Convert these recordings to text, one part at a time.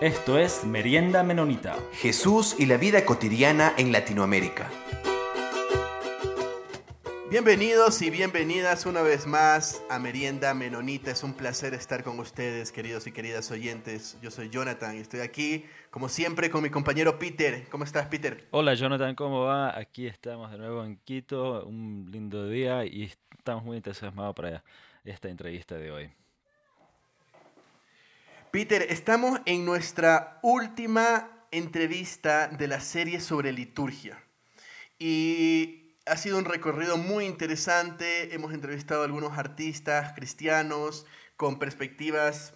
Esto es Merienda Menonita. Jesús y la vida cotidiana en Latinoamérica. Bienvenidos y bienvenidas una vez más a Merienda Menonita. Es un placer estar con ustedes, queridos y queridas oyentes. Yo soy Jonathan y estoy aquí, como siempre, con mi compañero Peter. ¿Cómo estás, Peter? Hola, Jonathan, ¿cómo va? Aquí estamos de nuevo en Quito, un lindo día y estamos muy entusiasmados para esta entrevista de hoy. Peter, estamos en nuestra última entrevista de la serie sobre liturgia. Y ha sido un recorrido muy interesante. Hemos entrevistado a algunos artistas cristianos con perspectivas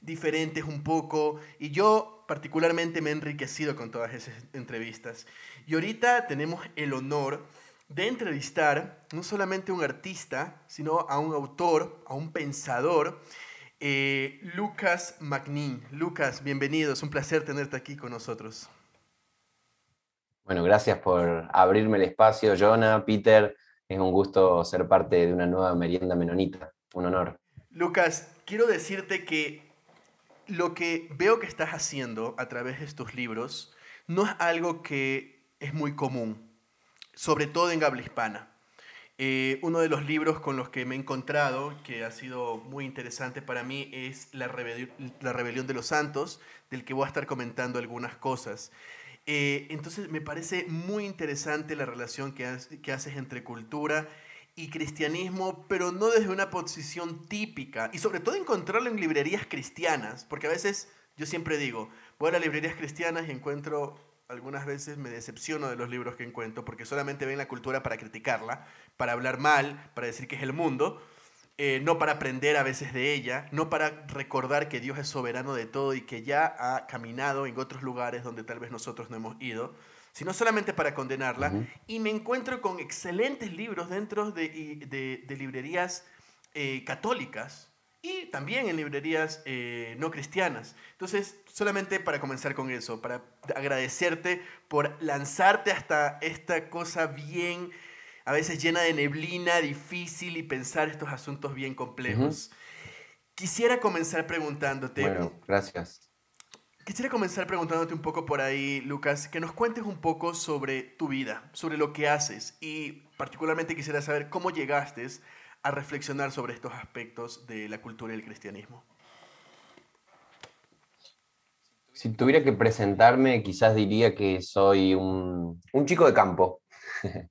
diferentes un poco. Y yo particularmente me he enriquecido con todas esas entrevistas. Y ahorita tenemos el honor de entrevistar no solamente a un artista, sino a un autor, a un pensador eh, Lucas Magnin. Lucas, bienvenido, es un placer tenerte aquí con nosotros. Bueno, gracias por abrirme el espacio, Jonah, Peter. Es un gusto ser parte de una nueva merienda menonita. Un honor. Lucas, quiero decirte que lo que veo que estás haciendo a través de estos libros no es algo que es muy común, sobre todo en habla hispana. Eh, uno de los libros con los que me he encontrado, que ha sido muy interesante para mí, es La, Rebelión de los Santos, del que voy a estar comentando algunas cosas. Eh, entonces me parece muy interesante la relación que, que haces entre cultura y cristianismo, pero no desde una posición típica, y sobre todo encontrarlo en librerías cristianas, porque a veces yo siempre digo, voy a las librerías cristianas y encuentro algunas veces me decepciono de los libros que encuentro porque solamente ven la cultura para criticarla, para hablar mal, para decir que es el mundo, eh, no para aprender a veces de ella, no para recordar que Dios es soberano de todo y que ya ha caminado en otros lugares donde tal vez nosotros no hemos ido, sino solamente para condenarla. Y me encuentro con excelentes libros dentro de, librerías eh, católicas y también en librerías eh, no cristianas. Entonces, solamente para comenzar con eso, para agradecerte por lanzarte hasta esta cosa bien, a veces llena de neblina, difícil y pensar estos asuntos bien complejos. Quisiera comenzar preguntándote. Bueno, gracias. Quisiera comenzar preguntándote un poco por ahí, Lucas, que nos cuentes un poco sobre tu vida, sobre lo que haces y particularmente quisiera saber cómo llegaste a reflexionar sobre estos aspectos de la cultura y el cristianismo? Si tuviera que presentarme, quizás diría que soy un, chico de campo,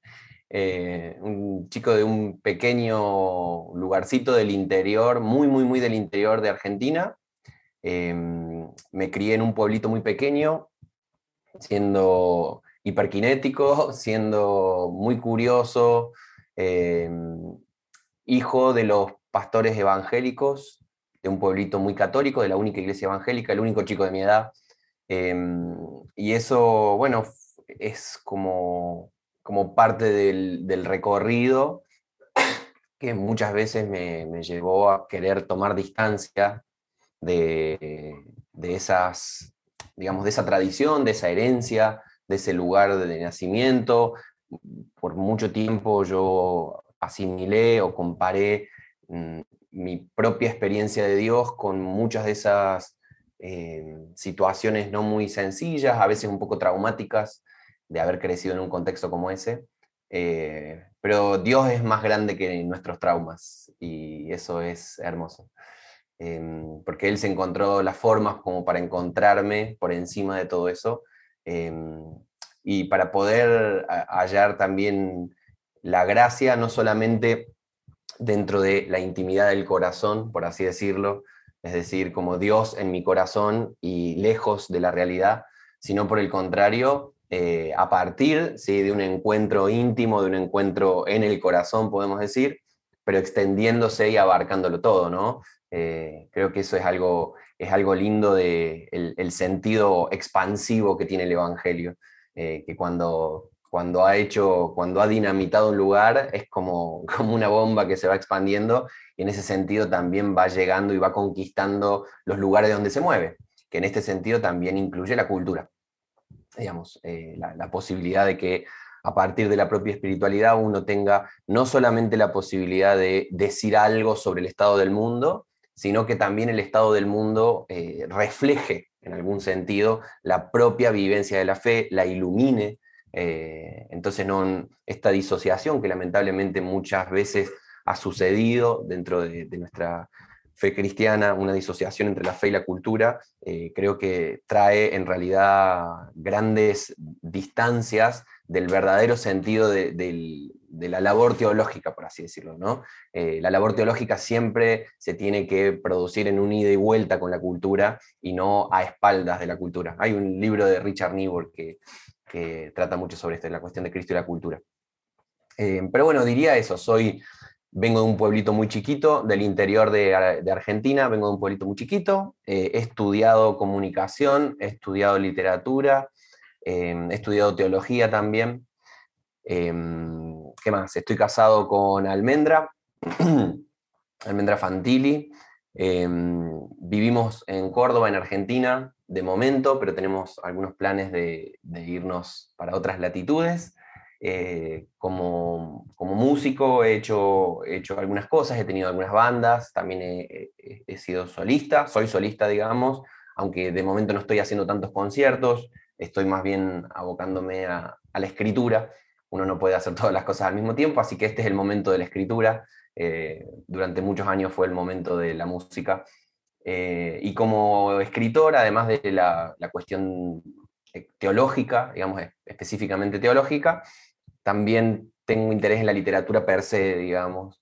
eh, un chico de un pequeño lugarcito del interior, muy, muy, muy del interior de Argentina. Em, me crié en un pueblito muy pequeño, siendo hiperkinético, siendo muy curioso, em, hijo de los pastores evangélicos de un pueblito muy católico, de la única iglesia evangélica, el único chico de mi edad. Em, y eso, bueno, es como, como parte del, recorrido que muchas veces me, llevó a querer tomar distancia de, de, esas, digamos, de esa tradición, de esa herencia, de ese lugar de nacimiento. Por mucho tiempo yo asimilé o comparé mm, mi propia experiencia de Dios con muchas de esas eh, situaciones no muy sencillas, a veces un poco traumáticas, de haber crecido en un contexto como ese. Eh, pero Dios es más grande que nuestros traumas y eso es hermoso. Em, porque Él se encontró las formas como para encontrarme por encima de todo eso em, y para poder hallar también la gracia no solamente dentro de la intimidad del corazón, por así decirlo, es decir, como Dios en mi corazón y lejos de la realidad, sino por el contrario, eh, a partir ¿sí? de un encuentro íntimo, de un encuentro en el corazón, podemos decir, pero extendiéndose y abarcándolo todo, ¿no? Eh, creo que eso es algo, es algo lindo del de el sentido expansivo que tiene el Evangelio, eh, que cuando cuando ha hecho, cuando ha dinamitado un lugar, es como, como una bomba que se va expandiendo y en ese sentido también va llegando y va conquistando los lugares donde se mueve, que en este sentido también incluye la cultura. Digamos, eh, la, la posibilidad de que a partir de la propia espiritualidad uno tenga no solamente la posibilidad de decir algo sobre el estado del mundo, sino que también el estado del mundo eh, refleje en algún sentido, la propia vivencia de la fe, la ilumine. Eh, entonces, no, esta disociación que lamentablemente muchas veces ha sucedido dentro de, nuestra fe cristiana, una disociación entre la fe y la cultura, eh, creo que trae en realidad grandes distancias del verdadero sentido de, la labor teológica, por así decirlo. ¿no? Eh, la labor teológica siempre se tiene que producir en un ida y vuelta con la cultura y no a espaldas de la cultura. Hay un libro de Richard Niebuhr que, trata mucho sobre esto, la cuestión de Cristo y la cultura. Eh, pero bueno, diría eso, soy, vengo de un pueblito muy chiquito, del interior de, Argentina, vengo de un pueblito muy chiquito, eh, he estudiado comunicación, he estudiado literatura, he estudiado teología también. ¿Qué más? Estoy casado con Almendra, Almendra Fantilli. Em, vivimos en Córdoba, en Argentina, de momento, pero tenemos algunos planes de, irnos para otras latitudes. Eh, como, músico he hecho, he hecho algunas cosas, he tenido algunas bandas, también he, he, sido solista, soy solista, digamos, aunque de momento no estoy haciendo tantos conciertos, estoy más bien abocándome a, la escritura. Uno no puede hacer todas las cosas al mismo tiempo, así que este es el momento de la escritura. Eh, durante muchos años fue el momento de la música. Eh, y como escritor, además de la, cuestión eh, teológica, digamos, específicamente teológica, también tengo interés en la literatura per se, digamos,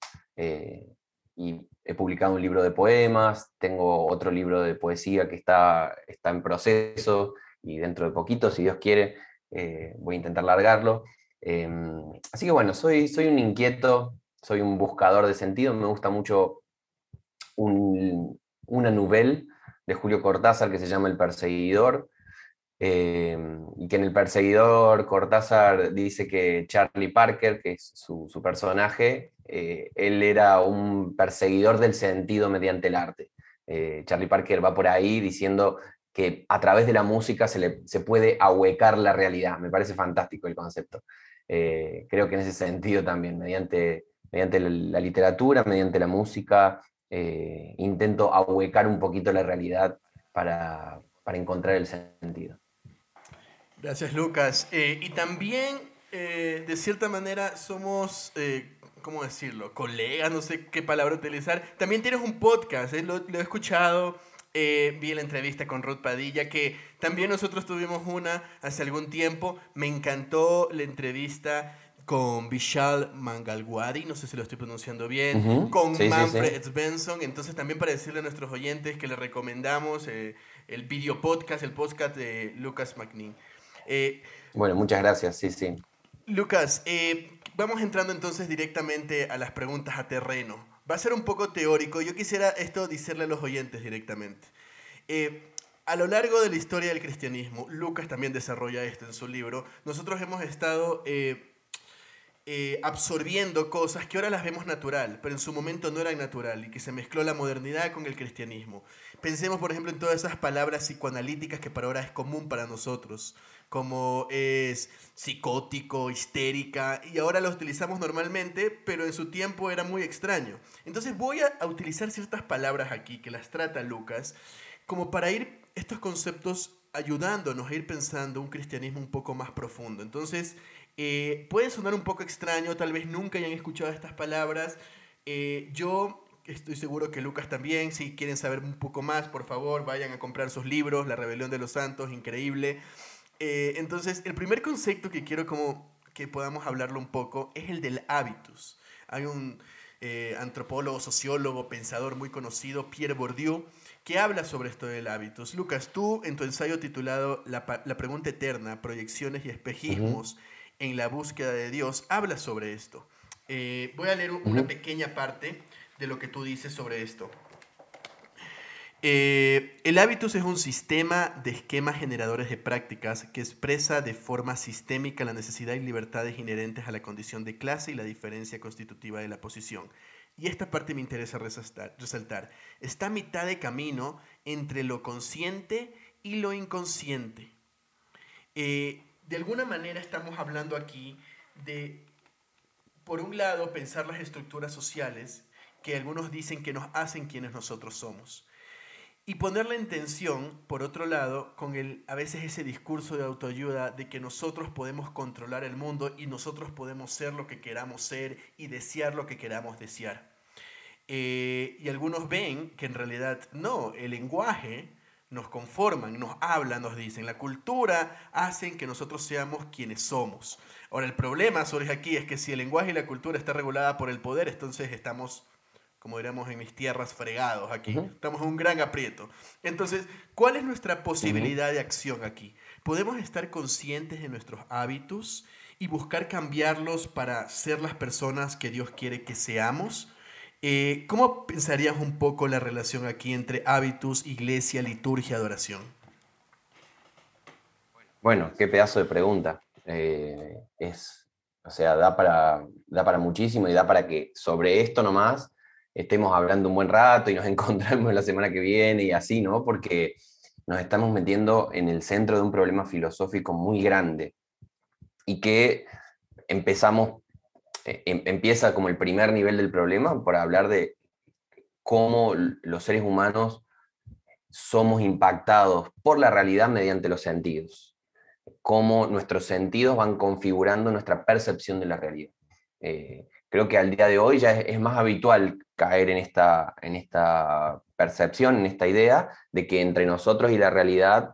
y he publicado un libro de poemas, tengo otro libro de poesía que está, está en proceso, y dentro de poquito, si Dios quiere, eh, voy a intentar largarlo. Em, así que bueno, soy, soy un inquieto, soy un buscador de sentido, me gusta mucho una novela de Julio Cortázar que se llama El Perseguidor, em, y que en El Perseguidor Cortázar dice que Charlie Parker, que es su, su personaje, eh, él era un perseguidor del sentido mediante el arte. Eh, Charlie Parker va por ahí diciendo que a través de la música se, le, se puede ahuecar la realidad. Me parece fantástico el concepto. Eh, creo que en ese sentido también, mediante, mediante la, literatura, mediante la música, eh, intento ahuecar un poquito la realidad para, para encontrar el sentido. Gracias, Lucas. Eh, y también, de cierta manera, somos... ¿Cómo decirlo? Colegas, no sé qué palabra utilizar. También tienes un podcast, lo, lo he escuchado, eh, vi la entrevista con Ruth Padilla, que también nosotros tuvimos una hace algún tiempo. Me encantó la entrevista con Vishal Mangalwadi, no sé si lo estoy pronunciando bien, con Manfred Svensson. Entonces, también para decirle a nuestros oyentes que les recomendamos eh, el video podcast, el podcast de Lucas McNeil. Eh, bueno, muchas gracias, sí, sí. Lucas, vamos entrando entonces directamente a las preguntas a terreno va a ser un poco teórico. Yo quisiera esto decirle a los oyentes directamente. Eh, a lo largo de la historia del cristianismo, Lucas también desarrolla esto en su libro, nosotros hemos estado eh, eh, absorbiendo cosas que ahora las vemos natural, pero en su momento no eran natural y que se mezcló la modernidad con el cristianismo. Pensemos, por ejemplo, en todas esas palabras psicoanalíticas que para ahora es común para nosotros como es psicótico, histérica, y ahora lo utilizamos normalmente, pero en su tiempo era muy extraño. Entonces voy a, utilizar ciertas palabras aquí que las trata Lucas, como para ir estos conceptos ayudándonos a ir pensando un cristianismo un poco más profundo. Entonces, eh, puede sonar un poco extraño, tal vez nunca hayan escuchado estas palabras. Eh, yo estoy seguro que Lucas también, si quieren saber un poco más, por favor, vayan a comprar sus libros, La Rebelión de los Santos, increíble. Eh, entonces, el primer concepto que quiero como que podamos hablarlo un poco es el del hábitus. Hay un eh, antropólogo, sociólogo, pensador muy conocido, Pierre Bourdieu, que habla sobre esto del hábitus. Lucas, tú en tu ensayo titulado La, pregunta eterna, proyecciones y espejismos en la búsqueda de Dios, hablas sobre esto. Eh, voy a leer una pequeña parte de lo que tú dices sobre esto. Eh, el hábitus es un sistema de esquemas generadores de prácticas que expresa de forma sistémica la necesidad y libertades inherentes a la condición de clase y la diferencia constitutiva de la posición. Y esta parte me interesa resaltar. Está a mitad de camino entre lo consciente y lo inconsciente. Eh, de alguna manera estamos hablando aquí de, por un lado, pensar las estructuras sociales que algunos dicen que nos hacen quienes nosotros somos. Y ponerla en tensión, por otro lado, con el, a veces ese discurso de autoayuda de que nosotros podemos controlar el mundo y nosotros podemos ser lo que queramos ser y desear lo que queramos desear. Eh, y algunos ven que en realidad no, el lenguaje nos conforman, nos hablan, nos dicen. La cultura hacen que nosotros seamos quienes somos. Ahora, el problema surge aquí es que si el lenguaje y la cultura está regulada por el poder, entonces estamos, como diríamos en mis tierras, fregados aquí. Estamos en un gran aprieto. Entonces, ¿cuál es nuestra posibilidad de acción aquí? ¿Podemos estar conscientes de nuestros hábitos y buscar cambiarlos para ser las personas que Dios quiere que seamos? Eh, ¿Cómo pensarías un poco la relación aquí entre hábitos, iglesia, liturgia, adoración? Bueno, qué pedazo de pregunta. Eh, es, o sea, da para, da para muchísimo y da para que sobre esto nomás estemos hablando un buen rato y nos encontremos la semana que viene y así, ¿no? Porque nos estamos metiendo en el centro de un problema filosófico muy grande y que empezamos em, empieza como el primer nivel del problema por hablar de cómo los seres humanos somos impactados por la realidad mediante los sentidos, cómo nuestros sentidos van configurando nuestra percepción de la realidad. Eh, creo que al día de hoy ya es, más habitual caer en esta, en esta percepción, en esta idea de que entre nosotros y la realidad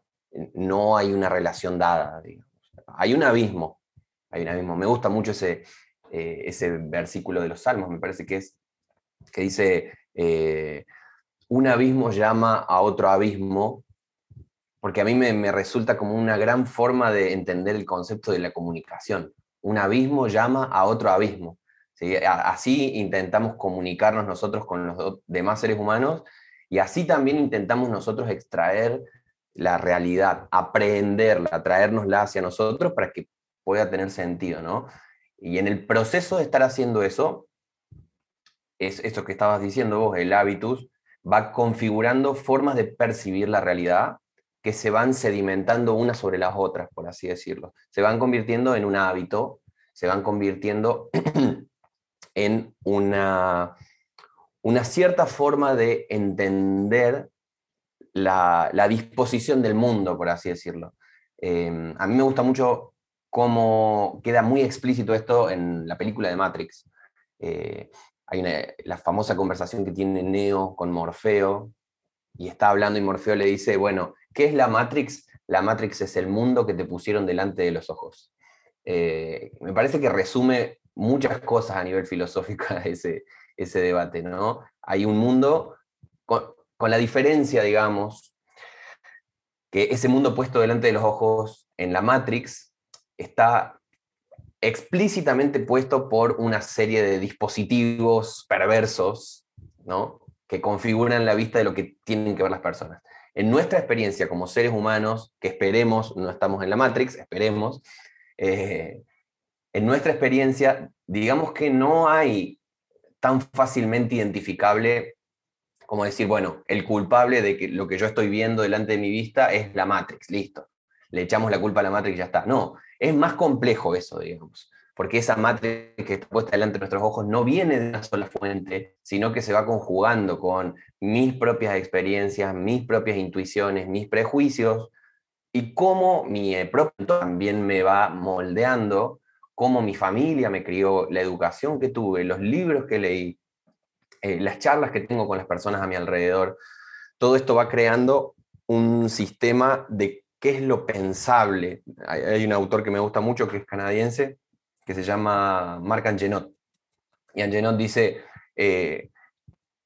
no hay una relación dada. Hay un abismo, hay un abismo. Me gusta mucho ese, eh, ese versículo de los Salmos, me parece que es, que dice, eh, un abismo llama a otro abismo, porque a mí me, resulta como una gran forma de entender el concepto de la comunicación. Un abismo llama a otro abismo. Así intentamos comunicarnos nosotros con los demás seres humanos y así también intentamos nosotros extraer la realidad, aprenderla, traérnosla hacia nosotros para que pueda tener sentido, ¿no? Y en el proceso de estar haciendo eso, es esto que estabas diciendo vos, el hábitus, va configurando formas de percibir la realidad que se van sedimentando unas sobre las otras, por así decirlo. Se van convirtiendo en un hábito, se van convirtiendo en una, una cierta forma de entender la, disposición del mundo, por así decirlo. Eh, a mí me gusta mucho cómo queda muy explícito esto en la película de Matrix. Eh, hay la famosa conversación que tiene Neo con Morfeo, y está hablando y Morfeo le dice, bueno, ¿qué es la Matrix? La Matrix es el mundo que te pusieron delante de los ojos. Eh, me parece que resume muchas cosas a nivel filosófico ese, ese debate, ¿no? Hay un mundo con la diferencia, digamos, que ese mundo puesto delante de los ojos en la Matrix está explícitamente puesto por una serie de dispositivos perversos, ¿no? que configuran la vista de lo que tienen que ver las personas. En nuestra experiencia como seres humanos, que esperemos, no estamos en la Matrix, esperemos, eh, en nuestra experiencia, digamos que no hay tan fácilmente identificable como decir, bueno, el culpable de que lo que yo estoy viendo delante de mi vista es la Matrix, listo. Le echamos la culpa a la Matrix y ya está. No, es más complejo eso, digamos, porque esa matriz que está puesta delante de nuestros ojos no viene de una sola fuente, sino que se va conjugando con mis propias experiencias, mis propias intuiciones, mis prejuicios, y cómo mi propio también me va moldeando, cómo mi familia me crió, la educación que tuve, los libros que leí, eh, las charlas que tengo con las personas a mi alrededor, todo esto va creando un sistema de qué es lo pensable. Hay, un autor que me gusta mucho, que es canadiense, que se llama Marc Angenot. Y Angenot dice, eh,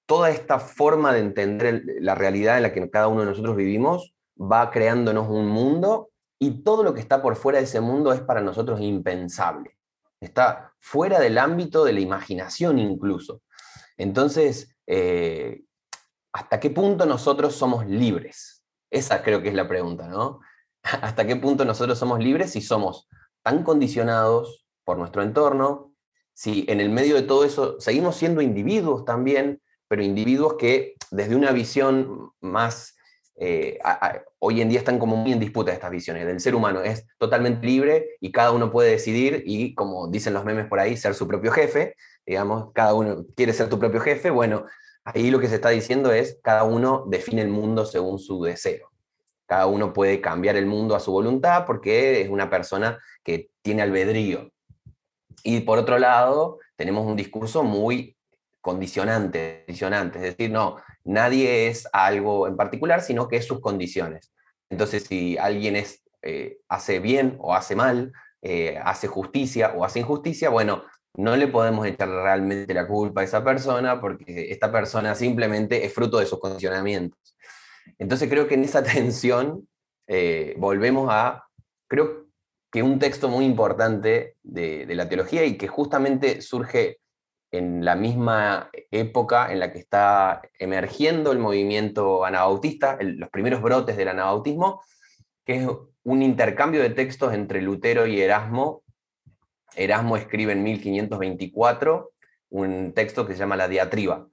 toda esta forma de entender la realidad en la que cada uno de nosotros vivimos va creándonos un mundo y todo lo que está por fuera de ese mundo es para nosotros impensable. Está fuera del ámbito de la imaginación incluso. Entonces, eh, ¿hasta qué punto nosotros somos libres? Esa creo que es la pregunta, ¿no? hasta qué punto nosotros somos libres si somos tan condicionados por nuestro entorno, si en el medio de todo eso seguimos siendo individuos también, pero individuos que desde una visión más... Eh, hoy en día están como muy en disputa estas visiones del ser humano. Es totalmente libre y cada uno puede decidir y, como dicen los memes por ahí, ser su propio jefe. Digamos, cada uno quiere ser tu propio jefe. Bueno, Ahí lo que se está diciendo es, cada uno define el mundo según su deseo. Cada uno puede cambiar el mundo a su voluntad porque es una persona que tiene albedrío. Y por otro lado, tenemos un discurso muy condicionante, condicionante, es decir, no, nadie es algo en particular, sino que es sus condiciones. Entonces, si alguien es, eh, hace bien o hace mal, eh, hace justicia o hace injusticia, bueno, no le podemos echar realmente la culpa a esa persona porque esta persona simplemente es fruto de sus condicionamientos. Entonces creo que en esa tensión eh, volvemos a, creo que un texto muy importante de, la teología y que justamente surge en la misma época en la que está emergiendo el movimiento anabautista, los primeros brotes del anabautismo, que es un intercambio de textos entre Lutero y Erasmo Erasmo escribe en 1524 un texto que se llama La diatriba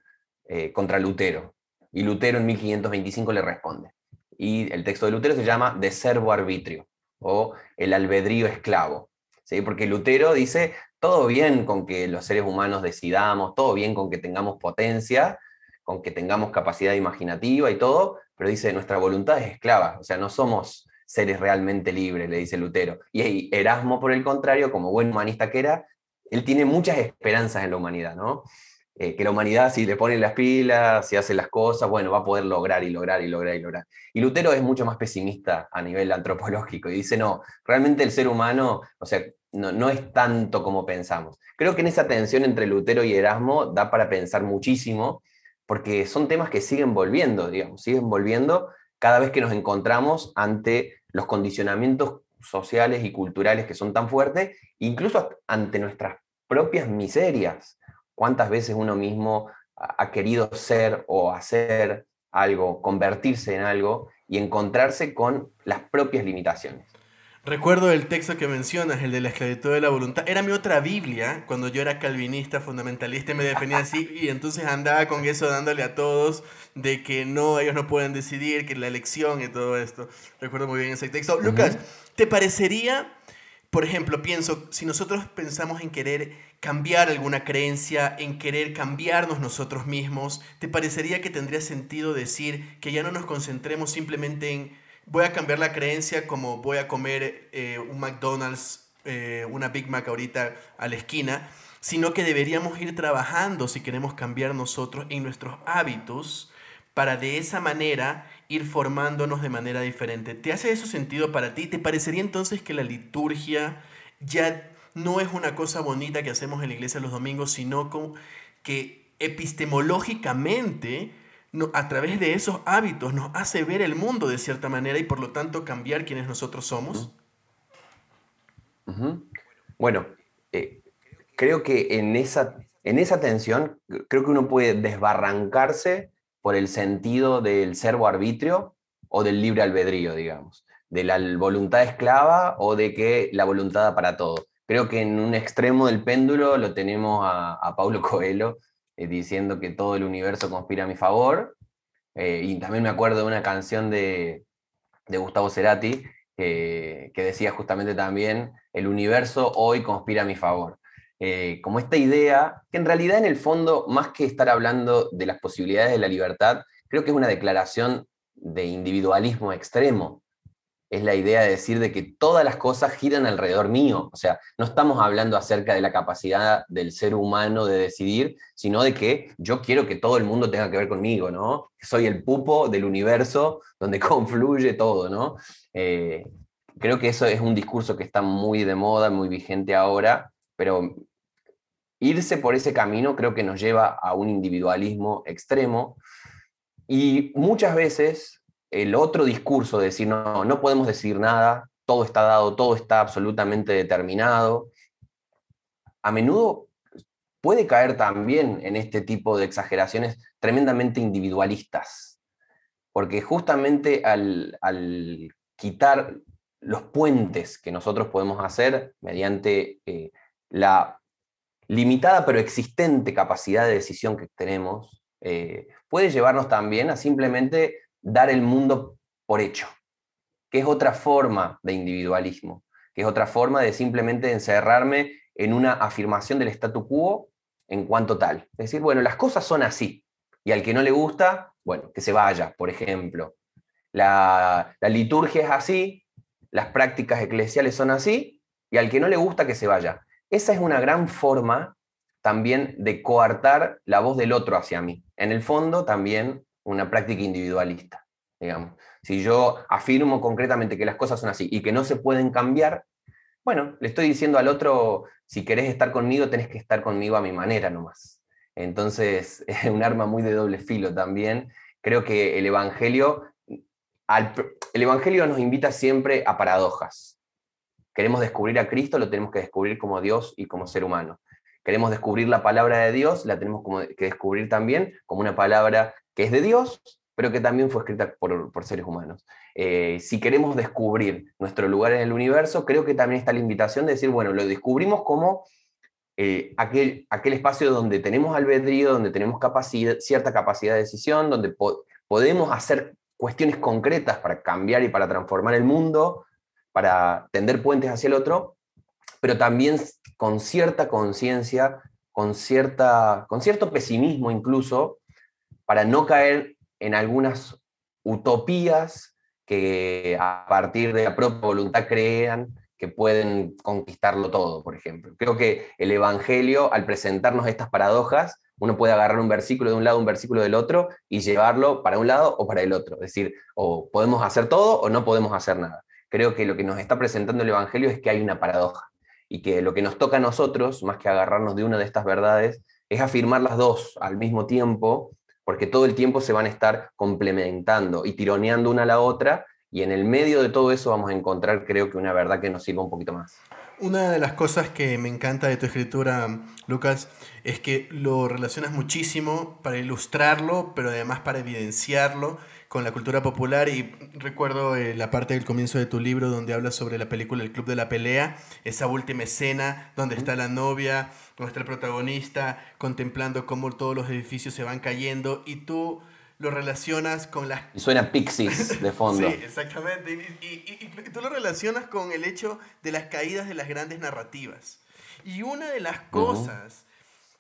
eh, contra Lutero. Y Lutero en 1525 le responde. Y el texto de Lutero se llama De servo arbitrio o el albedrío esclavo. ¿sí? Porque Lutero dice, todo bien con que los seres humanos decidamos, todo bien con que tengamos potencia, con que tengamos capacidad imaginativa y todo, pero dice, nuestra voluntad es esclava, o sea, no somos seres realmente libres, le dice Lutero. Y Erasmo, por el contrario, como buen humanista que era, él tiene muchas esperanzas en la humanidad, ¿no? Eh, que la humanidad, si le pone las pilas, si hace las cosas, bueno, va a poder lograr y lograr y lograr y lograr. Y Lutero es mucho más pesimista a nivel antropológico y dice, no, realmente el ser humano, o sea, no, no es tanto como pensamos. Creo que en esa tensión entre Lutero y Erasmo da para pensar muchísimo, porque son temas que siguen volviendo, digamos, siguen volviendo cada vez que nos encontramos ante los condicionamientos sociales y culturales que son tan fuertes, incluso ante nuestras propias miserias. ¿Cuántas veces uno mismo ha querido ser o hacer algo, convertirse en algo y encontrarse con las propias limitaciones? Recuerdo el texto que mencionas, el de la esclavitud de la voluntad. Era mi otra Biblia cuando yo era calvinista, fundamentalista, y me definía así. Y entonces andaba con eso dándole a todos de que no, ellos no pueden decidir, que la elección y todo esto. Recuerdo muy bien ese texto. Lucas, ¿te parecería, por ejemplo, pienso, si nosotros pensamos en querer cambiar alguna creencia, en querer cambiarnos nosotros mismos, ¿te parecería que tendría sentido decir que ya no nos concentremos simplemente en voy a cambiar la creencia como voy a comer eh, un McDonald's, eh, una Big Mac ahorita a la esquina, sino que deberíamos ir trabajando si queremos cambiar nosotros en nuestros hábitos para de esa manera ir formándonos de manera diferente. ¿Te hace eso sentido para ti? ¿Te parecería entonces que la liturgia ya no es una cosa bonita que hacemos en la iglesia los domingos, sino que epistemológicamente a través de esos hábitos nos hace ver el mundo de cierta manera y por lo tanto cambiar quienes nosotros somos? Bueno, eh, creo que en esa, en esa tensión, creo que uno puede desbarrancarse por el sentido del servo arbitrio o del libre albedrío, digamos, de la voluntad esclava o de que la voluntad para todo. Creo que en un extremo del péndulo lo tenemos a, Paulo Coelho, eh, diciendo que todo el universo conspira a mi favor. Eh, y también me acuerdo de una canción de, Gustavo Cerati que decía justamente también, el universo hoy conspira a mi favor. Eh, como esta idea, que en realidad en el fondo, más que estar hablando de las posibilidades de la libertad, creo que es una declaración de individualismo extremo, es la idea de decir de que todas las cosas giran alrededor mío. O sea, no estamos hablando acerca de la capacidad del ser humano de decidir, sino de que yo quiero que todo el mundo tenga que ver conmigo, ¿no? Soy el pupo del universo donde confluye todo, ¿no? Eh, creo que eso es un discurso que está muy de moda, muy vigente ahora, pero irse por ese camino creo que nos lleva a un individualismo extremo y muchas veces el otro discurso de decir, no, no podemos decir nada, todo está dado, todo está absolutamente determinado, a menudo puede caer también en este tipo de exageraciones tremendamente individualistas, porque justamente al, quitar los puentes que nosotros podemos hacer mediante eh, la limitada pero existente capacidad de decisión que tenemos, eh, puede llevarnos también a simplemente dar el mundo por hecho, que es otra forma de individualismo, que es otra forma de simplemente encerrarme en una afirmación del statu quo en cuanto tal. Es decir, bueno, las cosas son así, Y al que no le gusta, bueno, que se vaya, por ejemplo. La, la liturgia es así, las prácticas eclesiales son así, y al que no le gusta, que se vaya. Esa es una gran forma también de coartar la voz del otro hacia mí. En el fondo, también una práctica individualista, digamos. Si yo afirmo concretamente que las cosas son así y que no se pueden cambiar, bueno, le estoy diciendo al otro, si querés estar conmigo, tenés que estar conmigo a mi manera nomás. Entonces, es un arma muy de doble filo también. Creo que el Evangelio, el Evangelio nos invita siempre a paradojas. Queremos descubrir a Cristo, lo tenemos que descubrir como Dios y como ser humano. Queremos descubrir la palabra de Dios, la tenemos que descubrir también como una palabra que es de Dios, pero que también fue escrita por, seres humanos. Eh, si queremos descubrir nuestro lugar en el universo, creo que también está la invitación de decir, bueno, lo descubrimos como eh, aquel, aquel espacio donde tenemos albedrío, donde tenemos cierta capacidad de decisión, donde podemos hacer cuestiones concretas para cambiar y para transformar el mundo, para tender puentes hacia el otro, pero también con cierta conciencia, con, con cierto pesimismo incluso, para no caer en algunas utopías que a partir de la propia voluntad crean que pueden conquistarlo todo, por ejemplo. Creo que el Evangelio, al presentarnos estas paradojas, uno puede agarrar un versículo de un lado, un versículo del otro y llevarlo para un lado o para el otro. Es decir, o podemos hacer todo o no podemos hacer nada. Creo que lo que nos está presentando el Evangelio es que hay una paradoja y que lo que nos toca a nosotros, más que agarrarnos de una de estas verdades, es afirmar las dos al mismo tiempo porque todo el tiempo se van a estar complementando y tironeando una a la otra, y en el medio de todo eso vamos a encontrar, creo que, una verdad que nos sirva un poquito más. Una de las cosas que me encanta de tu escritura, Lucas, es que lo relacionas muchísimo para ilustrarlo, pero además para evidenciarlo con la cultura popular y recuerdo eh, la parte del comienzo de tu libro donde hablas sobre la película El Club de la Pelea, esa última escena donde está la novia, donde está el protagonista contemplando cómo todos los edificios se van cayendo y tú lo relacionas con las... Y suena Pixies de fondo. sí, exactamente. Y, y, tú lo relacionas con el hecho de las caídas de las grandes narrativas. Y una de las cosas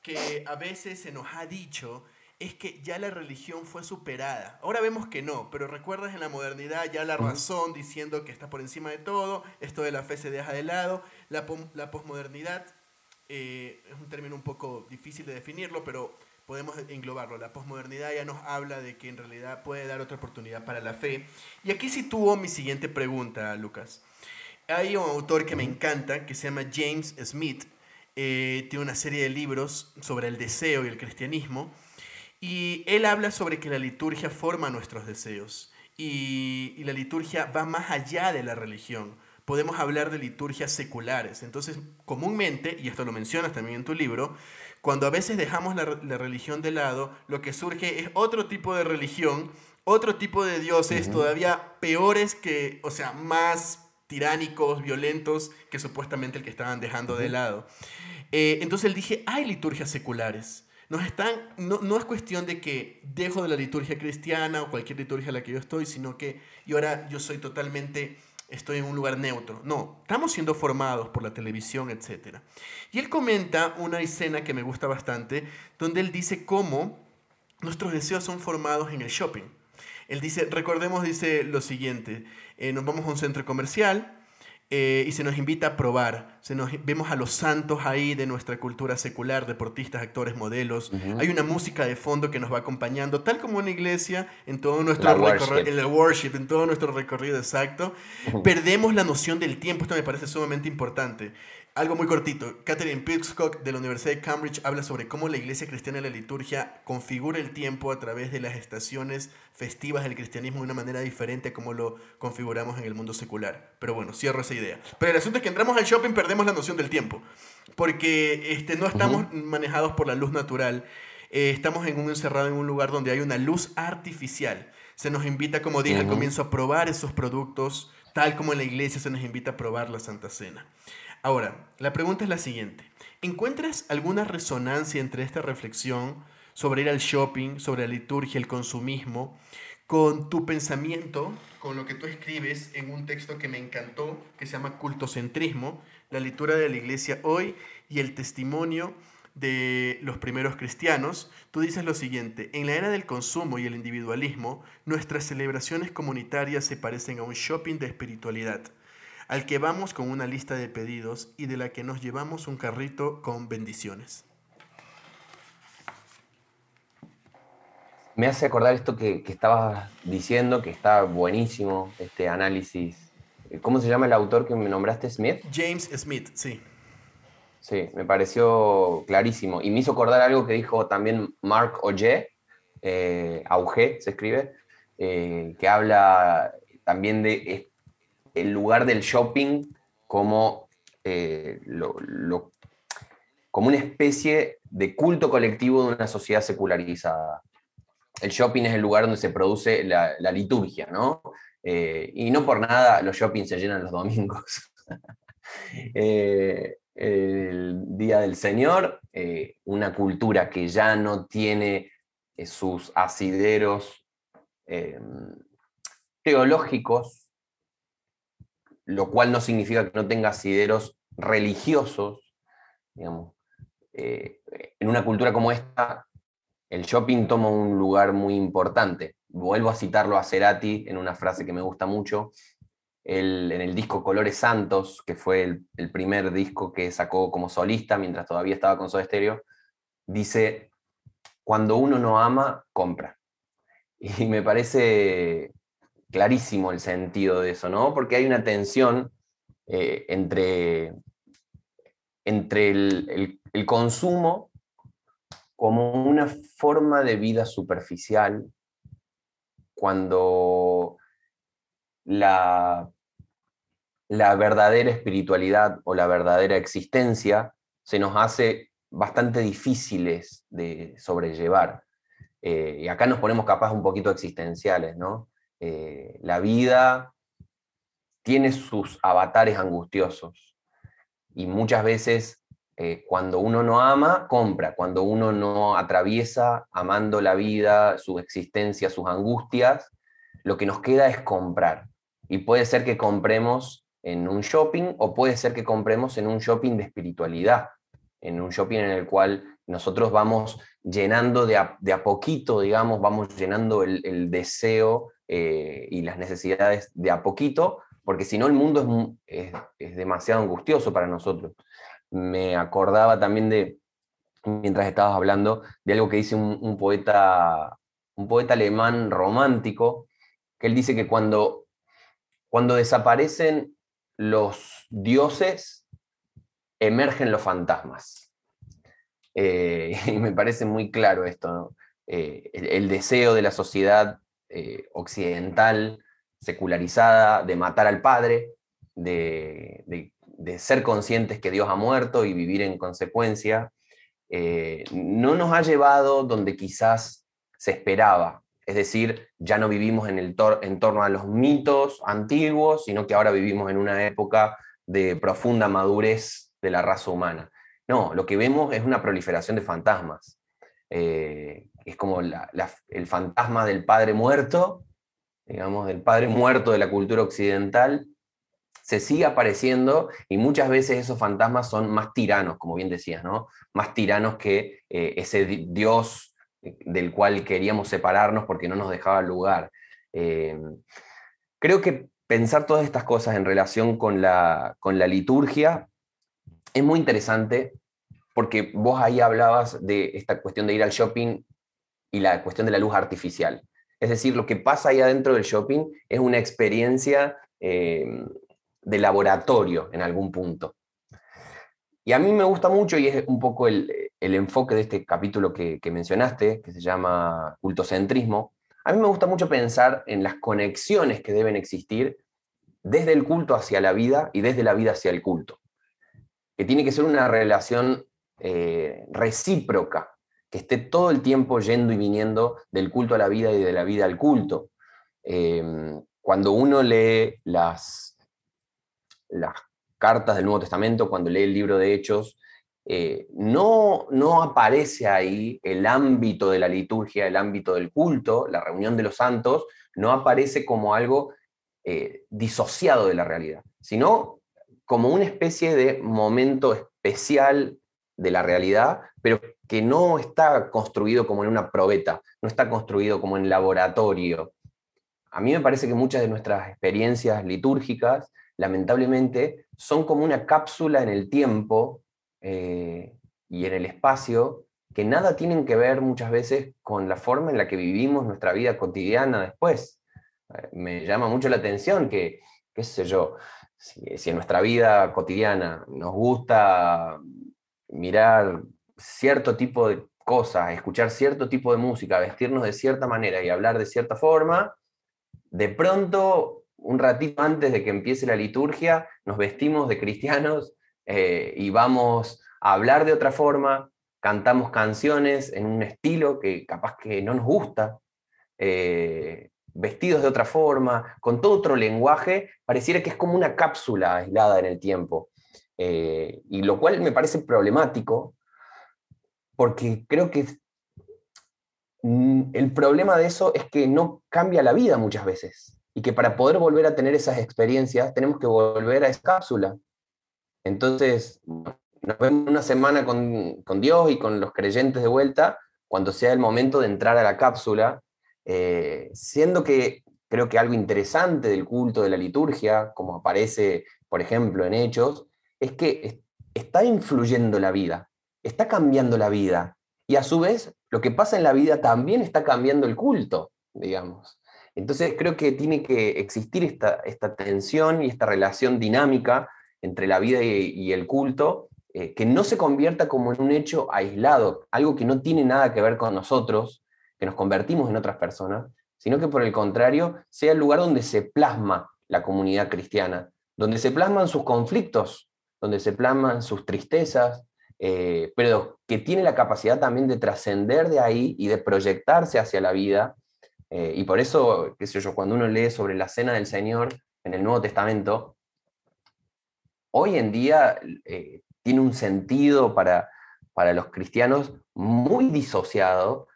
que a veces se nos ha dicho es que ya la religión fue superada. Ahora vemos que no, pero recuerdas en la modernidad ya la razón diciendo que está por encima de todo, esto de la fe se deja de lado, la, la posmodernidad eh, es un término un poco difícil de definirlo, pero podemos englobarlo. La posmodernidad ya nos habla de que en realidad puede dar otra oportunidad para la fe. Y aquí sitúo mi siguiente pregunta, Lucas. Hay un autor que me encanta, que se llama James Smith, eh, tiene una serie de libros sobre el deseo y el cristianismo, y él habla sobre que la liturgia forma nuestros deseos y, la liturgia va más allá de la religión. Podemos hablar de liturgias seculares. Entonces, comúnmente, y esto lo mencionas también en tu libro, cuando a veces dejamos la, religión de lado, lo que surge es otro tipo de religión, otro tipo de dioses todavía peores que, o sea, más tiránicos, violentos que supuestamente el que estaban dejando de lado. Eh, entonces él dije, hay liturgias seculares. No, es cuestión de que dejo de la liturgia cristiana o cualquier liturgia en la que yo estoy, sino que y ahora yo soy totalmente, estoy en un lugar neutro. No, estamos siendo formados por la televisión, etc. Y él comenta una escena que me gusta bastante, donde él dice cómo nuestros deseos son formados en el shopping. Él dice, recordemos, dice lo siguiente, eh, nos vamos a un centro comercial, eh, y se nos invita a probar. Se nos, vemos a los santos ahí de nuestra cultura secular, deportistas, actores, modelos. Hay una música de fondo que nos va acompañando, tal como una iglesia, en todo nuestro recorrido, en la worship, en todo nuestro recorrido exacto. Perdemos la noción del tiempo, esto me parece sumamente importante. Algo muy cortito. Catherine Pitchcock de la Universidad de Cambridge habla sobre cómo la iglesia cristiana y la liturgia configura el tiempo a través de las estaciones festivas del cristianismo de una manera diferente a como lo configuramos en el mundo secular. Pero bueno, cierro esa idea. Pero el asunto es que entramos al shopping, perdemos la noción del tiempo. Porque este, no estamos manejados por la luz natural. Eh, estamos en un encerrado en un lugar donde hay una luz artificial. Se nos invita, como dije al comienzo, a probar esos productos, tal como en la iglesia se nos invita a probar la Santa Cena. Ahora, la pregunta es la siguiente. ¿Encuentras alguna resonancia entre esta reflexión sobre ir al shopping, sobre la liturgia, el consumismo, con tu pensamiento, con lo que tú escribes en un texto que me encantó, que se llama Cultocentrismo, la lectura de la iglesia hoy y el testimonio de los primeros cristianos, tú dices lo siguiente, en la era del consumo y el individualismo, nuestras celebraciones comunitarias se parecen a un shopping de espiritualidad, al que vamos con una lista de pedidos y de la que nos llevamos un carrito con bendiciones. Me hace acordar esto que, que estabas diciendo, que está buenísimo, este análisis. ¿Cómo se llama el autor que me nombraste, Smith? James Smith, sí. Sí, me pareció clarísimo. Y me hizo acordar algo que dijo también Mark Auger, eh, Auger se escribe, eh, que habla también de eh, el lugar del shopping como, eh, como una especie de culto colectivo de una sociedad secularizada. El shopping es el lugar donde se produce la, liturgia, ¿no? Eh, y no por nada los shoppings se llenan los domingos. Eh, el Día del Señor, una cultura que ya no tiene sus asideros teológicos, lo cual no significa que no tenga asideros religiosos, digamos. Eh, en una cultura como esta, el shopping toma un lugar muy importante. Vuelvo a citarlo a Cerati en una frase que me gusta mucho, el- en el disco Colores Santos, que fue el, primer disco que sacó como solista mientras todavía estaba con Soda Stereo, dice, cuando uno no ama, compra. Y me parece clarísimo el sentido de eso, ¿no? Porque hay una tensión eh, entre, entre el, el- consumo como una forma de vida superficial, cuando la, la verdadera espiritualidad o la verdadera existencia se nos hace bastante difíciles de sobrellevar. Eh, y acá nos ponemos capaz un poquito existenciales, ¿no? Eh, la vida tiene sus avatares angustiosos y muchas veces eh, cuando uno no ama, compra, cuando uno no atraviesa amando la vida, su existencia, sus angustias, lo que nos queda es comprar. Y puede ser que compremos en un shopping o puede ser que compremos en un shopping de espiritualidad, en un shopping en el cual nosotros vamos llenando de a, poquito, digamos, vamos llenando el deseo eh, y las necesidades de a poquito, porque si no el mundo es es, es demasiado angustioso para nosotros. Me acordaba también de, mientras estabas hablando, de algo que dice un, poeta, un poeta alemán romántico, que él dice que cuando, cuando desaparecen los dioses, emergen los fantasmas. Eh, y me parece muy claro esto. Eh, el deseo de la sociedad eh, occidental, secularizada, de matar al padre, de, ser conscientes que Dios ha muerto y vivir en consecuencia, eh, no nos ha llevado donde quizás se esperaba. Es decir, ya no vivimos en, el tor- en torno a los mitos antiguos, sino que ahora vivimos en una época de profunda madurez de la raza humana. No, lo que vemos es una proliferación de fantasmas. Eh, es como el fantasma del padre muerto, digamos, del padre muerto de la cultura occidental, se sigue apareciendo y muchas veces esos fantasmas son más tiranos, como bien decías, ¿no? Más tiranos que eh, ese di- Dios eh, del cual queríamos separarnos porque no nos dejaba lugar. Eh, creo que pensar todas estas cosas en relación con la, con la liturgia es muy interesante porque vos ahí hablabas de esta cuestión de ir al shopping y la cuestión de la luz artificial. Es decir, lo que pasa ahí adentro del shopping es una experiencia eh, de laboratorio en algún punto. Y a mí me gusta mucho, y es un poco el, el enfoque de este capítulo que, que mencionaste, que se llama cultocentrismo, a mí me gusta mucho pensar en las conexiones que deben existir desde el culto hacia la vida y desde la vida hacia el culto. Que tiene que ser una relación eh, recíproca, esté todo el tiempo yendo y viniendo del culto a la vida y de la vida al culto. Eh, cuando uno lee las, las cartas del Nuevo Testamento, cuando lee el libro de Hechos, eh, no, no aparece ahí el ámbito de la liturgia, el ámbito del culto, la reunión de los santos, no aparece como algo eh, disociado de la realidad, sino como una especie de momento especial de la realidad, pero que no está construido como en una probeta, no está construido como en laboratorio. A mí me parece que muchas de nuestras experiencias litúrgicas, lamentablemente, son como una cápsula en el tiempo eh, y en el espacio que nada tienen que ver muchas veces con la forma en la que vivimos nuestra vida cotidiana después. Eh, me llama mucho la atención que, qué sé yo, si, en nuestra vida cotidiana nos gusta mirar cierto tipo de cosas, escuchar cierto tipo de música, vestirnos de cierta manera y hablar de cierta forma, de pronto, un ratito antes de que empiece la liturgia, nos vestimos de cristianos eh, y vamos a hablar de otra forma, cantamos canciones en un estilo que capaz que no nos gusta, eh, vestidos de otra forma, con todo otro lenguaje, pareciera que es como una cápsula aislada en el tiempo. Eh, y lo cual me parece problemático, porque creo que mm, el problema de eso es que no cambia la vida muchas veces, y que para poder volver a tener esas experiencias tenemos que volver a esa cápsula. Entonces, nos vemos una semana con, Dios y con los creyentes de vuelta, cuando sea el momento de entrar a la cápsula eh, siendo que creo que algo interesante del culto de la liturgia, como aparece, por ejemplo, en Hechos, es que está influyendo la vida, está cambiando la vida, y a su vez lo que pasa en la vida también está cambiando el culto, digamos. Entonces creo que tiene que existir esta, tensión y esta relación dinámica entre la vida y, el culto, eh, que no se convierta como en un hecho aislado, algo que no tiene nada que ver con nosotros, que nos convertimos en otras personas, sino que por el contrario sea el lugar donde se plasma la comunidad cristiana, donde se plasman sus conflictos, donde se plasman sus tristezas, eh, pero que tiene la capacidad también de trascender de ahí y de proyectarse hacia la vida. Eh, y por eso, qué sé yo, cuando uno lee sobre la cena del Señor en el Nuevo Testamento, hoy en día eh, tiene un sentido para, para los cristianos muy disociado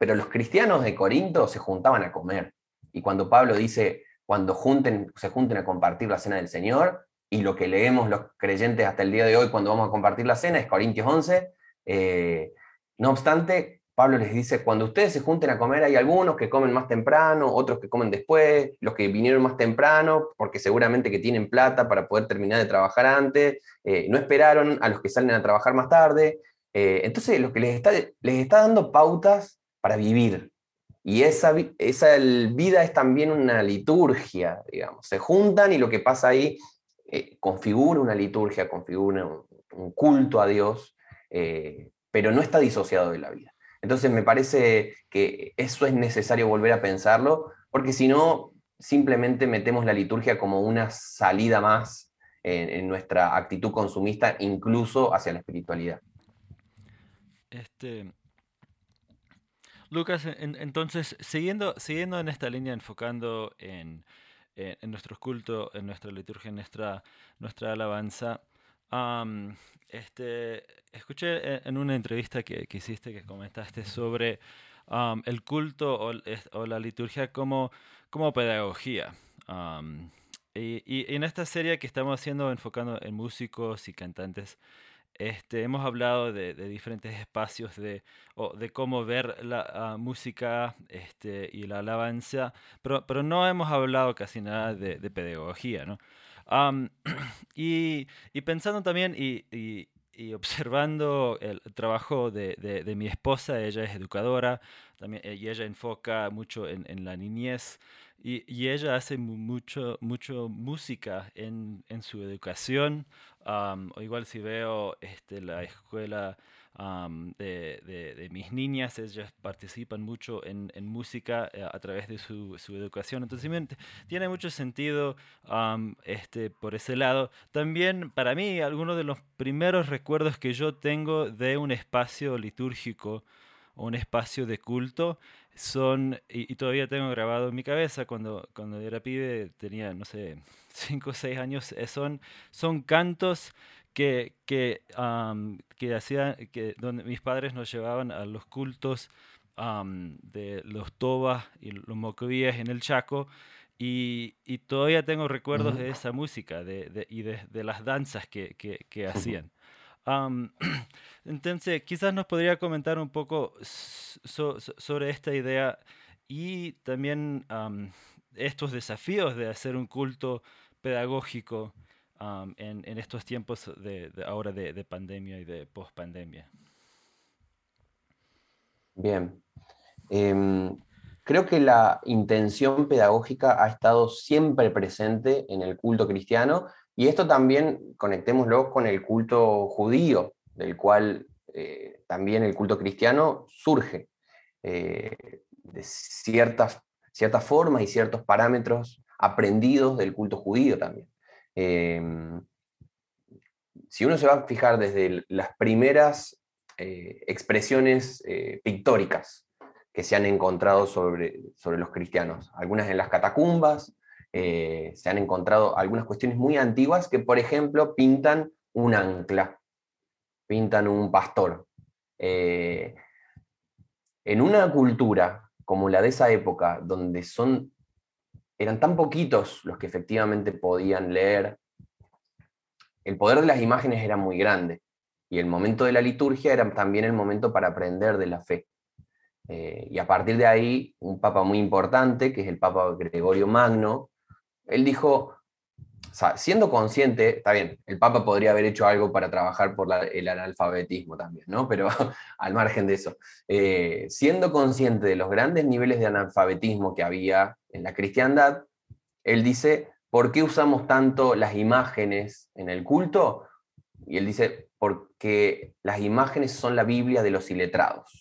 pero los cristianos de Corinto se juntaban a comer. Y cuando Pablo dice, cuando junten, se junten a compartir la cena del Señor, y lo que leemos los creyentes hasta el día de hoy cuando vamos a compartir la cena es Corintios 11, eh, no obstante, Pablo les dice, cuando ustedes se junten a comer hay algunos que comen más temprano, otros que comen después, los que vinieron más temprano, porque seguramente que tienen plata para poder terminar de trabajar antes, eh, no esperaron a los que salen a trabajar más tarde. Eh, entonces, lo que les está, les está dando pautas para vivir. Y esa, esa vida es también una liturgia, digamos. Se juntan y lo que pasa ahí eh, configura una liturgia, configura un, culto a Dios, eh, pero no está disociado de la vida. Entonces me parece que eso es necesario volver a pensarlo, porque si no, simplemente metemos la liturgia como una salida más en, nuestra actitud consumista, incluso hacia la espiritualidad. Este, Lucas, entonces, siguiendo, siguiendo en esta línea, enfocando en, en, nuestro culto, en nuestra liturgia, en nuestra, nuestra alabanza, este, escuché en una entrevista que, que hiciste, que comentaste sobre el culto o, la liturgia como, como pedagogía. y, y, en esta serie que estamos haciendo, enfocando en músicos y cantantes, este, hemos hablado de, diferentes espacios de, de cómo ver la ah, música este, y la alabanza, pero, pero, no hemos hablado casi nada de, pedagogía. ¿no? y, y, pensando también y, y, observando el trabajo de, de, mi esposa, ella es educadora, también, y ella enfoca mucho en, en la niñez. Y, ella hace mucho, mucho música en, en su educación o igual si veo este, la escuela de, de, mis niñas, ellas participan mucho en, en música eh, a través de su, su, educación. Entonces tiene mucho sentido este, por ese lado. También para mí, algunos de los primeros recuerdos que yo tengo de un espacio litúrgico o un espacio de culto son, y, todavía tengo grabado en mi cabeza cuando, cuando era pibe, tenía, no sé, 5 o 6 años, eh, son, son cantos que, que, que hacían, que donde mis padres nos llevaban a los cultos de los tobas y los mocovíes en el Chaco, y, y, todavía tengo recuerdos de esa música de, de, y de, de, las danzas que, que, que hacían. entonces, quizás nos podría comentar un poco sobre esta idea y también estos desafíos de hacer un culto pedagógico en, estos tiempos de, ahora de, pandemia y de post-pandemia. Bien. Em, creo que la intención pedagógica ha estado siempre presente en el culto cristiano y esto también conectémoslo con el culto judío, del cual eh, también el culto cristiano surge eh, de ciertas, ciertas formas y ciertos parámetros aprendidos del culto judío también. Em, si uno se va a fijar desde las primeras eh, expresiones pictóricas que se han encontrado sobre, sobre los cristianos, algunas en las catacumbas, se han encontrado algunas cuestiones muy antiguas que, por ejemplo, pintan un ancla pintan un pastor. Eh, en una cultura como la de esa época, donde son, eran tan poquitos los que efectivamente podían leer, el poder de las imágenes era muy grande. Y el momento de la liturgia era también el momento para aprender de la fe. Eh, y a partir de ahí, un papa muy importante, que es el Papa Gregorio Magno, él dijo, siendo consciente, está bien, el Papa podría haber hecho algo para trabajar por el analfabetismo también, ¿no? Pero al margen de eso, eh, siendo consciente de los grandes niveles de analfabetismo que había en la cristiandad, él dice, ¿por qué usamos tanto las imágenes en el culto? Y él dice, porque las imágenes son la Biblia de los iletrados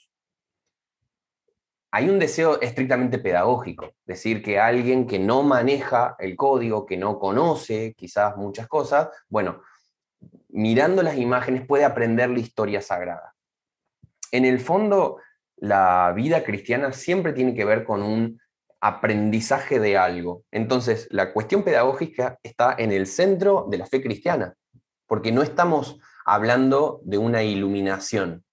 hay un deseo estrictamente pedagógico, decir que alguien que no maneja el código, que no conoce quizás muchas cosas, bueno, mirando las imágenes puede aprender la historia sagrada. En el fondo, la vida cristiana siempre tiene que ver con un aprendizaje de algo. Entonces, la cuestión pedagógica está en el centro de la fe cristiana, porque no estamos hablando de una iluminación,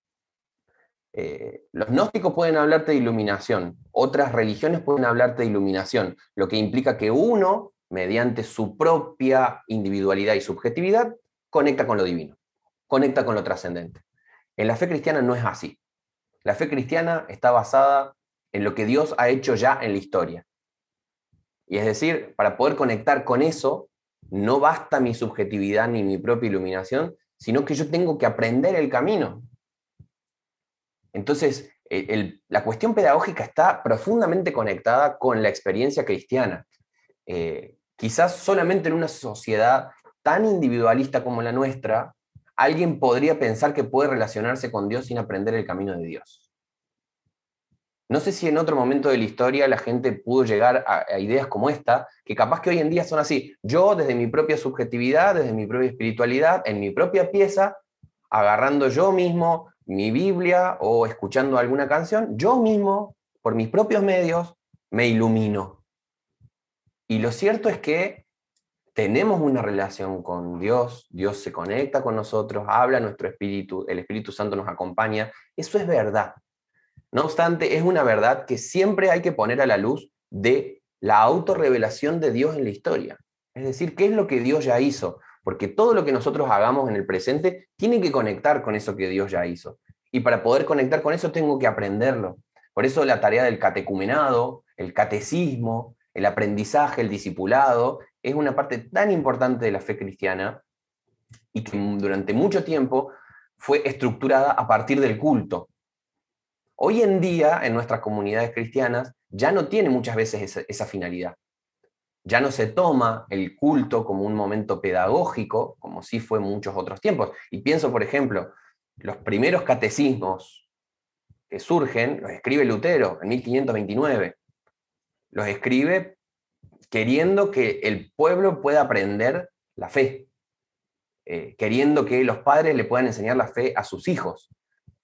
eh, los gnósticos pueden hablarte de iluminación, otras religiones pueden hablarte de iluminación, lo que implica que uno, mediante su propia individualidad y subjetividad, conecta con lo divino, conecta con lo trascendente. En la fe cristiana no es así. La fe cristiana está basada en lo que Dios ha hecho ya en la historia. Y es decir, para poder conectar con eso, no basta mi subjetividad ni mi propia iluminación, sino que yo tengo que aprender el camino, entonces, eh, la cuestión pedagógica está profundamente conectada con la experiencia cristiana. Eh, quizás solamente en una sociedad tan individualista como la nuestra, alguien podría pensar que puede relacionarse con Dios sin aprender el camino de Dios. No sé si en otro momento de la historia la gente pudo llegar a, a, ideas como esta, que capaz que hoy en día son así. Yo, desde mi propia subjetividad, desde mi propia espiritualidad, en mi propia pieza, agarrando yo mismo mi Biblia o escuchando alguna canción, yo mismo, por mis propios medios, me ilumino. Y lo cierto es que tenemos una relación con Dios, Dios se conecta con nosotros, habla nuestro espíritu, el Espíritu Santo nos acompaña, eso es verdad. No obstante, es una verdad que siempre hay que poner a la luz de la autorrevelación de Dios en la historia. Es decir, ¿qué es lo que Dios ya hizo? Porque todo lo que nosotros hagamos en el presente tiene que conectar con eso que Dios ya hizo. Y para poder conectar con eso tengo que aprenderlo. Por eso la tarea del catecumenado, el catecismo, el aprendizaje, el discipulado, es una parte tan importante de la fe cristiana y que durante mucho tiempo fue estructurada a partir del culto. Hoy en día, en nuestras comunidades cristianas, ya no tiene muchas veces esa, esa finalidad ya no se toma el culto como un momento pedagógico, como sí fue en muchos otros tiempos. Y pienso, por ejemplo, los primeros catecismos que surgen, los escribe Lutero en 1529. Los escribe queriendo que el pueblo pueda aprender la fe, eh, queriendo que los padres le puedan enseñar la fe a sus hijos.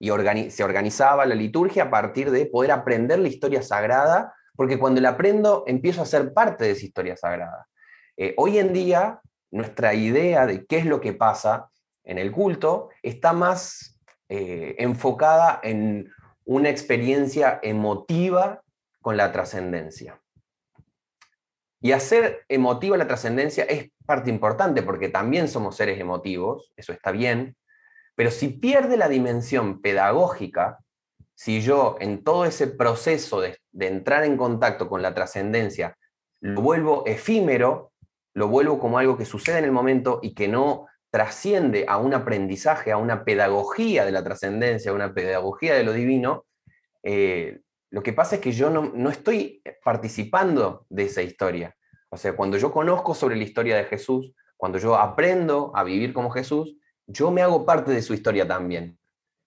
Y se organizaba la liturgia a partir de poder aprender la historia sagrada porque cuando la aprendo empiezo a ser parte de esa historia sagrada. Eh, hoy en día, nuestra idea de qué es lo que pasa en el culto está más eh, enfocada en una experiencia emotiva con la trascendencia. Y hacer emotiva la trascendencia es parte importante porque también somos seres emotivos, eso está bien, Pero si pierde la dimensión pedagógica, si yo en todo ese proceso de, entrar en contacto con la trascendencia lo vuelvo efímero, lo vuelvo como algo que sucede en el momento y que no trasciende a un aprendizaje, a una pedagogía de la trascendencia, a una pedagogía de lo divino, eh, lo que pasa es que yo no, no, estoy participando de esa historia. O sea, cuando yo conozco sobre la historia de Jesús, cuando yo aprendo a vivir como Jesús, yo me hago parte de su historia también.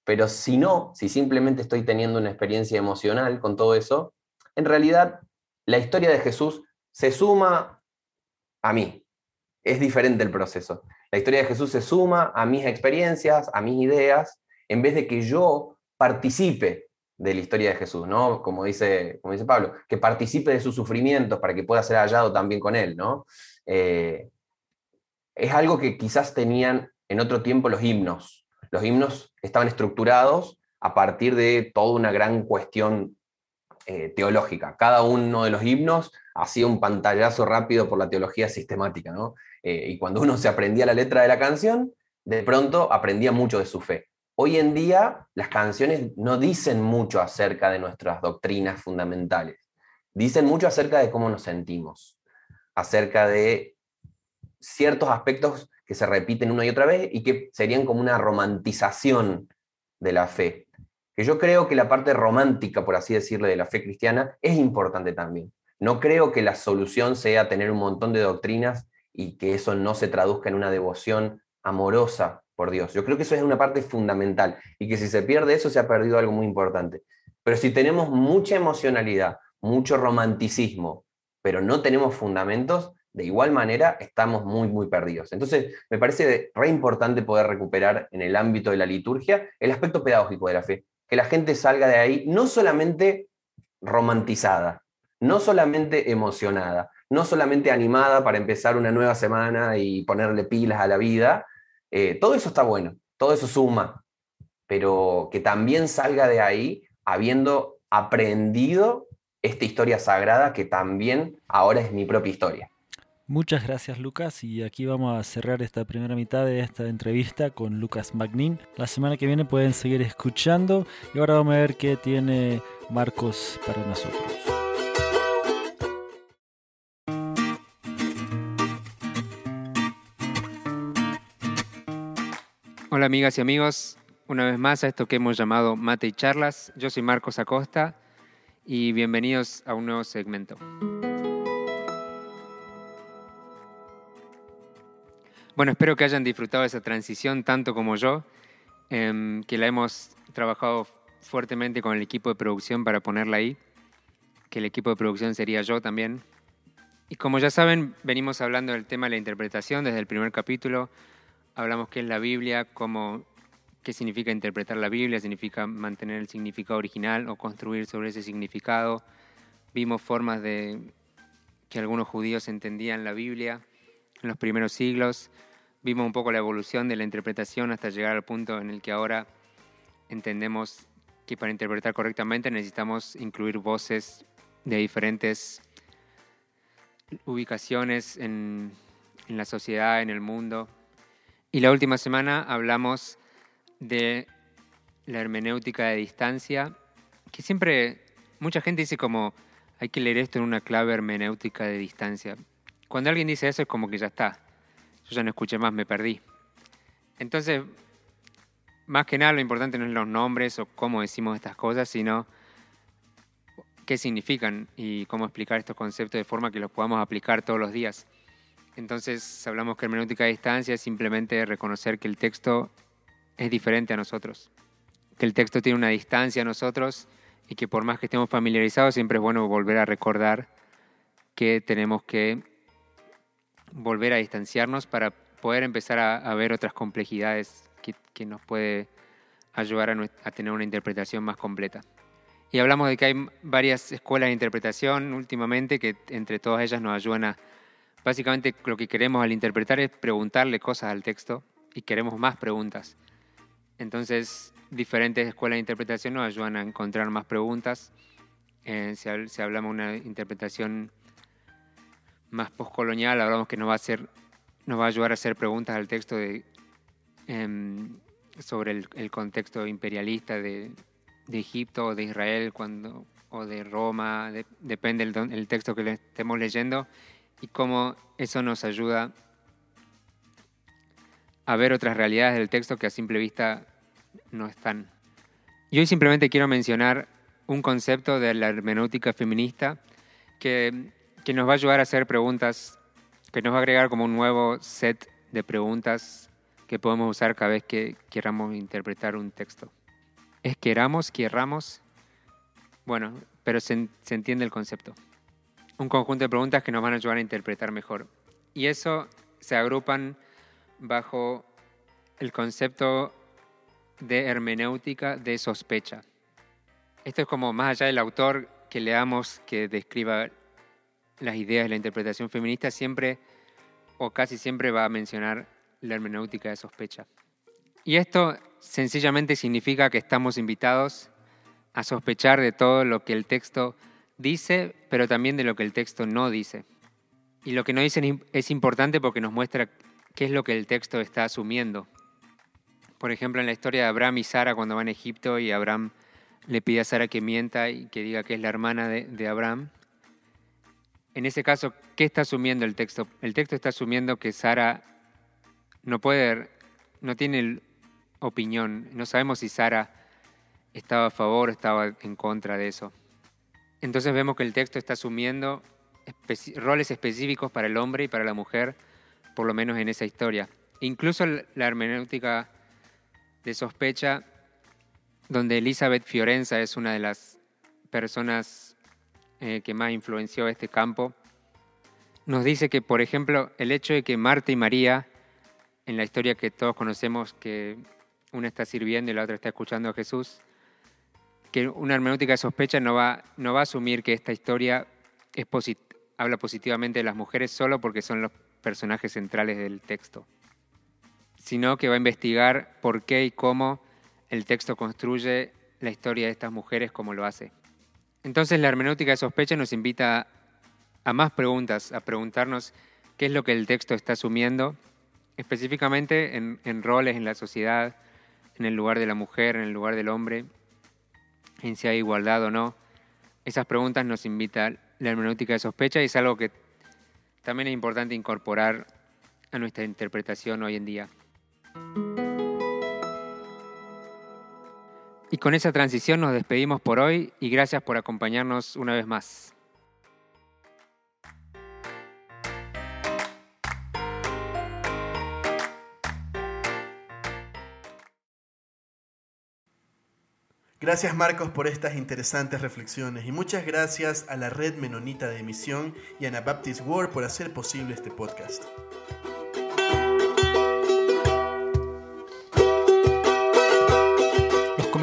Pero si no, si simplemente estoy teniendo una experiencia emocional con todo eso, en realidad la historia de Jesús se suma a mí. Es diferente el proceso. La historia de Jesús se suma a mis experiencias, a mis ideas, en vez de que yo participe de la historia de Jesús, ¿no? Como dice, como dice Pablo, que participe de sus sufrimientos para que pueda ser hallado también con él, ¿no? Eh, es algo que quizás tenían en otro tiempo los himnos. Los himnos estaban estructurados a partir de toda una gran cuestión eh, teológica. Cada uno de los himnos hacía un pantallazo rápido por la teología sistemática, ¿no? Eh, y cuando uno se aprendía la letra de la canción, de pronto aprendía mucho de su fe. Hoy en día las canciones no dicen mucho acerca de nuestras doctrinas fundamentales, dicen mucho acerca de cómo nos sentimos, acerca de ciertos aspectos que se repiten una y otra vez y que serían como una romantización de la fe. Que yo creo que la parte romántica, por así decirlo, de la fe cristiana es importante también. No creo que la solución sea tener un montón de doctrinas y que eso no se traduzca en una devoción amorosa por Dios. Yo creo que eso es una parte fundamental y que si se pierde eso se ha perdido algo muy importante. Pero si tenemos mucha emocionalidad, mucho romanticismo, pero no tenemos fundamentos, de igual manera estamos muy, muy perdidos. Entonces, me parece re importante poder recuperar en el ámbito de la liturgia el aspecto pedagógico de la fe, que la gente salga de ahí no solamente romantizada, no solamente emocionada, no solamente animada para empezar una nueva semana y ponerle pilas a la vida, eh, todo eso está bueno, todo eso suma, pero que también salga de ahí habiendo aprendido esta historia sagrada que también ahora es mi propia historia. Muchas gracias Lucas y aquí vamos a cerrar esta primera mitad de esta entrevista con Lucas Magnin. La semana que viene pueden seguir escuchando y ahora vamos a ver qué tiene Marcos para nosotros. Hola amigas y amigos, una vez más a esto que hemos llamado Mate y Charlas. Yo soy Marcos Acosta y bienvenidos a un nuevo segmento. Bueno, espero que hayan disfrutado esa transición tanto como yo, em, que la hemos trabajado fuertemente con el equipo de producción para ponerla ahí, que el equipo de producción sería yo también. Y como ya saben, venimos hablando del tema de la interpretación desde el primer capítulo. Hablamos qué es la Biblia, cómo, qué significa interpretar la Biblia, significa mantener el significado original o construir sobre ese significado. Vimos formas de que algunos judíos entendían la Biblia en los primeros siglos. Vimos un poco la evolución de la interpretación hasta llegar al punto en el que ahora entendemos que para interpretar correctamente necesitamos incluir voces de diferentes ubicaciones en, la sociedad, en el mundo. Y la última semana hablamos de la hermenéutica de distancia, que siempre mucha gente dice como hay que leer esto en una clave hermenéutica de distancia. Cuando alguien dice eso es como que ya está. Yo ya no escuché más, me perdí. Entonces, más que nada lo importante no es los nombres o cómo decimos estas cosas, sino qué significan y cómo explicar estos conceptos de forma que los podamos aplicar todos los días. Entonces, hablamos que hermenéutica a distancia es simplemente reconocer que el texto es diferente a nosotros, que el texto tiene una distancia a nosotros y que por más que estemos familiarizados, siempre es bueno volver a recordar que tenemos que volver a distanciarnos para poder empezar a, ver otras complejidades que, nos puede ayudar a, a, tener una interpretación más completa. Y hablamos de que hay varias escuelas de interpretación últimamente que entre todas ellas nos ayudan a, básicamente lo que queremos al interpretar es preguntarle cosas al texto y queremos más preguntas. Entonces, diferentes escuelas de interpretación nos ayudan a encontrar más preguntas. Eh, si, si hablamos de una interpretación más postcolonial, hablamos que nos va a hacer, nos va a ayudar a hacer preguntas al texto de em, sobre el, contexto imperialista de, Egipto o de Israel cuando, o de Roma, depende del texto que le estemos leyendo, y cómo eso nos ayuda a ver otras realidades del texto que a simple vista no están. Y hoy simplemente quiero mencionar un concepto de la hermenéutica feminista que, que nos va a ayudar a hacer preguntas, que nos va a agregar como un nuevo set de preguntas que podemos usar cada vez que queramos interpretar un texto. Es queramos, querramos, bueno, pero se, se entiende el concepto. Un conjunto de preguntas que nos van a ayudar a interpretar mejor. Y eso se agrupan bajo el concepto de hermenéutica de sospecha. Esto es como más allá del autor que leamos que describa las ideas de la interpretación feminista, siempre o casi siempre va a mencionar la hermenéutica de sospecha. Y esto sencillamente significa que estamos invitados a sospechar de todo lo que el texto dice, pero también de lo que el texto no dice. Y lo que no dice es importante porque nos muestra qué es lo que el texto está asumiendo. Por ejemplo, en la historia de Abraham y Sara cuando van a Egipto y Abraham le pide a Sara que mienta y que diga que es la hermana de, de Abraham. En ese caso, ¿qué está asumiendo el texto? El texto está asumiendo que Sara no puede, no tiene opinión. No sabemos si Sara estaba a favor o estaba en contra de eso. Entonces vemos que el texto está asumiendo roles específicos para el hombre y para la mujer, por lo menos en esa historia. Incluso la hermenéutica de sospecha, donde Elizabeth Fiorenza es una de las personas eh, que más influenció este campo, nos dice que, por ejemplo, el hecho de que Marta y María en la historia que todos conocemos, que una está sirviendo y la otra está escuchando a Jesús, que una hermenéutica de sospecha no va, no va a asumir que esta historia es habla positivamente de las mujeres solo porque son los personajes centrales del texto, sino que va a investigar por qué y cómo el texto construye la historia de estas mujeres como lo hace. Entonces la hermenéutica de sospecha nos invita a más preguntas, a preguntarnos qué es lo que el texto está asumiendo específicamente en, roles en la sociedad, en el lugar de la mujer, en el lugar del hombre, en si hay igualdad o no. Esas preguntas nos invita la hermenéutica de sospecha y es algo que también es importante incorporar a nuestra interpretación hoy en día. Y con esa transición nos despedimos por hoy y gracias por acompañarnos una vez más. Gracias Marcos por estas interesantes reflexiones y muchas gracias a la Red Menonita de Emisión y a Anabaptist World por hacer posible este podcast.